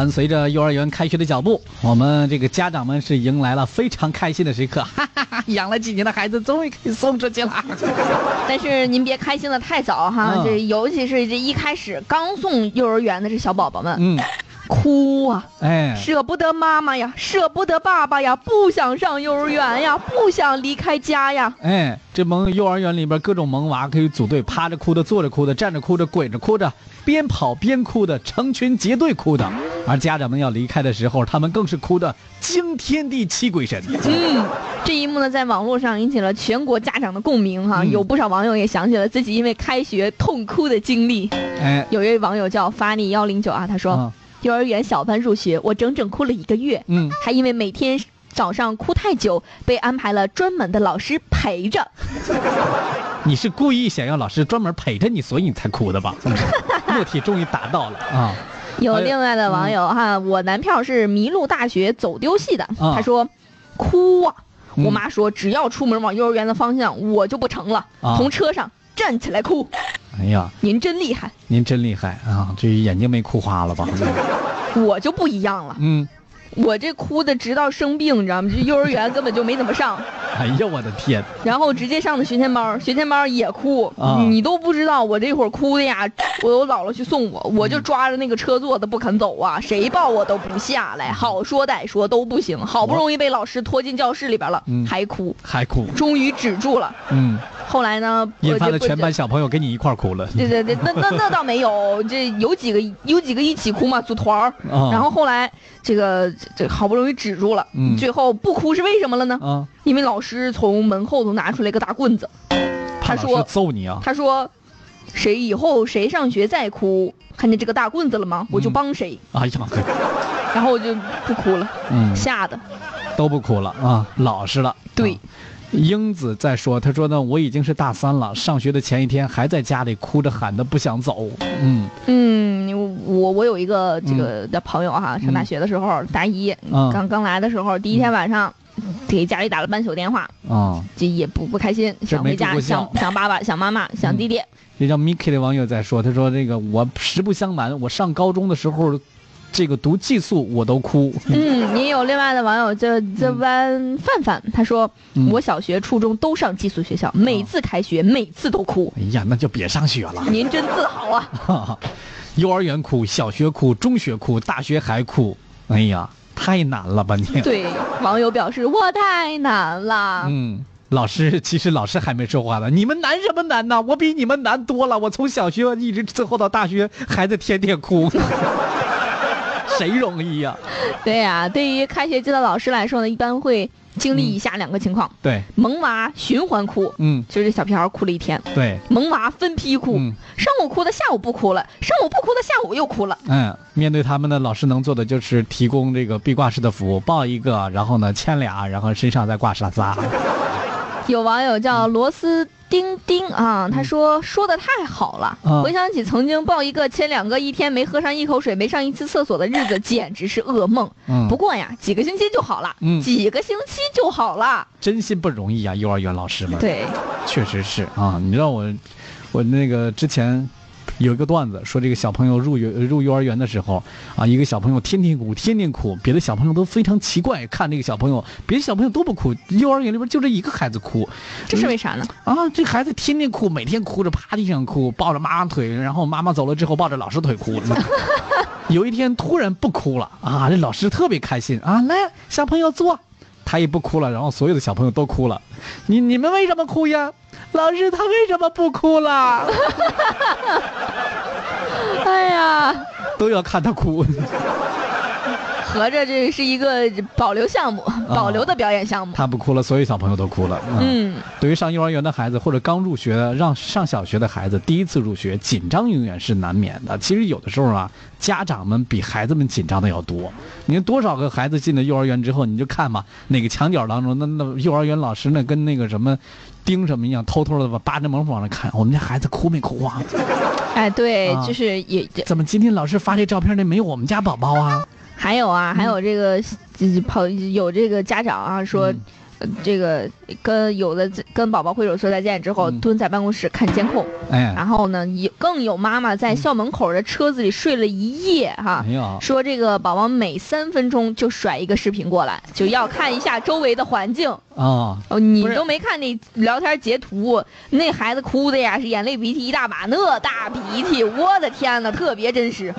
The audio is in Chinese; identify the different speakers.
Speaker 1: 伴随着幼儿园开学的脚步，我们这个家长们是迎来了非常开心的时刻，哈哈哈！养了几年的孩子终于可以送出去了。
Speaker 2: 但是您别开心的太早哈，
Speaker 1: 嗯
Speaker 2: 这尤其是这一开始刚送幼儿园的这小宝宝们，
Speaker 1: 嗯，
Speaker 2: 哭啊，
Speaker 1: 哎，
Speaker 2: 舍不得妈妈呀，舍不得爸爸呀，不想上幼儿园呀，不想离开家呀。
Speaker 1: 哎，这萌幼儿园里边各种萌娃可以组队，趴着哭的、坐着哭的、站着哭的、跪着哭的，边跑边哭的，成群结队哭的。而家长们要离开的时候，他们更是哭得惊天地泣鬼神。
Speaker 2: 嗯，这一幕呢，在网络上引起了全国家长的共鸣哈，
Speaker 1: 嗯
Speaker 2: 有不少网友也想起了自己因为开学痛哭的经历。
Speaker 1: 哎，
Speaker 2: 有一位网友叫发力幺零九啊，他说、
Speaker 1: 嗯
Speaker 2: 幼儿园小班入学，我整整哭了一个月，
Speaker 1: 嗯，
Speaker 2: 还因为每天早上哭太久，被安排了专门的老师陪着。
Speaker 1: 你是故意想要老师专门陪着你，所以你才哭的吧？目的终于达到了啊！
Speaker 2: 有另外的网友哈，我男票是麋鹿大学走丢系的，
Speaker 1: 啊。
Speaker 2: 他说哭啊，
Speaker 1: 嗯。
Speaker 2: 我妈说只要出门往幼儿园的方向，我就不成了，
Speaker 1: 啊。
Speaker 2: 从车上站起来哭。
Speaker 1: 哎呀，
Speaker 2: 您真厉害，
Speaker 1: 您真厉害啊！这眼睛没哭花了吧？
Speaker 2: 我就不一样了，
Speaker 1: 嗯，
Speaker 2: 我这哭的直到生病，你知道吗？这幼儿园根本就没怎么上，
Speaker 1: 哎呀，我的天！
Speaker 2: 然后直接上的学前班，学前班也哭，
Speaker 1: 啊
Speaker 2: 你都不知道我这会儿哭的呀，我我姥姥去送我，我就抓着那个车座子不肯走啊，谁抱我都不下来，好说歹说都不行，好不容易被老师拖进教室里边了，
Speaker 1: 嗯
Speaker 2: 还哭，
Speaker 1: 还哭，
Speaker 2: 终于止住了。
Speaker 1: 嗯，
Speaker 2: 后来呢，
Speaker 1: 引发了全班小朋友跟你一块儿哭了。
Speaker 2: 对对对，那那那倒没有，这有几个有几个一起哭嘛，组团儿。
Speaker 1: 啊
Speaker 2: 然后后来这个这好不容易止住了，
Speaker 1: 嗯
Speaker 2: 最后不哭是为什么了呢？
Speaker 1: 啊，
Speaker 2: 因为老师从门后头拿出来一个大棍子，他说
Speaker 1: 揍你啊！
Speaker 2: 他说，谁以后谁上学再哭，看见这个大棍子了吗？我就
Speaker 1: 嗯
Speaker 2: 帮谁。
Speaker 1: 哎呀，
Speaker 2: 然后我就不哭了，
Speaker 1: 嗯，
Speaker 2: 吓得。
Speaker 1: 都不哭了啊，老实了。
Speaker 2: 对
Speaker 1: 啊英子在说，她说呢，我已经是大三了，上学的前一天还在家里哭着喊的不想走。嗯。
Speaker 2: 嗯，我我有一个这个的朋友哈，上大学的时候，大一
Speaker 1: 嗯。
Speaker 2: 刚刚来的时候，第一天晚上。给家里打了半宿电话，
Speaker 1: 啊，
Speaker 2: 这也不不开心，想回家，想想爸爸，想妈妈，想弟弟。
Speaker 1: 这叫 Miki 的网友在说，他说这个我实不相瞒，我上高中的时候，这个读寄宿我都哭。
Speaker 2: 嗯，也有另外的网友叫叫弯范范，他说、
Speaker 1: 嗯
Speaker 2: 我小学、初中都上寄宿学校，每次开学，每次都哭。
Speaker 1: 哎呀，那就别上学了。
Speaker 2: 您真自豪啊！
Speaker 1: 幼儿园哭，小学哭，中学哭，大学还哭。哎呀，太难了吧你？
Speaker 2: 对，网友表示我太难了。
Speaker 1: 嗯，老师，其实老师还没说话呢。你们难什么难呢？我比你们难多了。我从小学一直伺候到大学，孩子天天哭，谁容易呀、
Speaker 2: 对呀、对于开学季的老师来说呢，一般会经历以下两个情况：
Speaker 1: 对，
Speaker 2: 萌娃循环哭，
Speaker 1: 嗯，
Speaker 2: 就是小屁孩哭了一天；
Speaker 1: 对，
Speaker 2: 萌娃分批哭，
Speaker 1: 嗯。
Speaker 2: 上午哭的下午不哭了，上午不哭的下午又哭了。
Speaker 1: 嗯，面对他们呢，老师能做的就是提供这个壁挂式的服务，抱一个，然后呢牵俩，然后身上再挂上仨。
Speaker 2: 有网友叫螺丝钉钉啊，他说说的太好了，
Speaker 1: 啊
Speaker 2: 回想起曾经抱一个亲两个，一天没喝上一口水，没上一次厕所的日子，简直是噩梦。
Speaker 1: 嗯
Speaker 2: 不过呀，几个星期就好了，
Speaker 1: 嗯
Speaker 2: 几个星期就好了。
Speaker 1: 真心不容易啊，幼儿园老师们。
Speaker 2: 对，
Speaker 1: 确实是啊，你知道我，我那个之前有一个段子说，这个小朋友入幼入幼儿园的时候啊，一个小朋友天天哭，天天哭，别的小朋友都非常奇怪，看这个小朋友，别的小朋友都不哭，幼儿园里边就这一个孩子哭，
Speaker 2: 这是为啥呢？
Speaker 1: 啊，这孩子天天哭，每天哭着趴地上哭，抱着妈妈腿，然后妈妈走了之后抱着老师腿哭。有一天突然不哭了啊，这老师特别开心啊，来小朋友坐，他也不哭了，然后所有的小朋友都哭了。你你们为什么哭呀？老师他为什么不哭了？
Speaker 2: 哎呀，
Speaker 1: 都要看他哭。
Speaker 2: 合着这是一个保留项目，保留的表演项目。
Speaker 1: 他不哭了，所有小朋友都哭了。
Speaker 2: 嗯，
Speaker 1: 对于上幼儿园的孩子或者刚入学的、让上小学的孩子，第一次入学，紧张永远是难免的。其实有的时候啊，家长们比孩子们紧张的要多。你看多少个孩子进了幼儿园之后，你就看吧，哪个墙角当中，那那幼儿园老师那跟那个什么盯什么一样，偷偷的把扒着门缝往上看，我们家孩子哭没哭啊？
Speaker 2: 哎，对，
Speaker 1: 啊
Speaker 2: 就是也这
Speaker 1: 怎么今天老师发这照片那没有我们家宝宝啊？
Speaker 2: 还有啊，还有这个，就是跑有这个家长啊说这个跟有的跟宝宝挥手说再见之后，
Speaker 1: 嗯。
Speaker 2: 蹲在办公室看监控，
Speaker 1: 哎，
Speaker 2: 然后呢，有更有妈妈在校门口的车子里睡了一夜哈。说这个宝宝每三分钟就甩一个视频过来，就要看一下周围的环境。
Speaker 1: 啊，
Speaker 2: 哦，你都没看那聊天截图，那孩子哭的呀是眼泪鼻涕一大把，那大鼻涕，我的天呐，特别真实。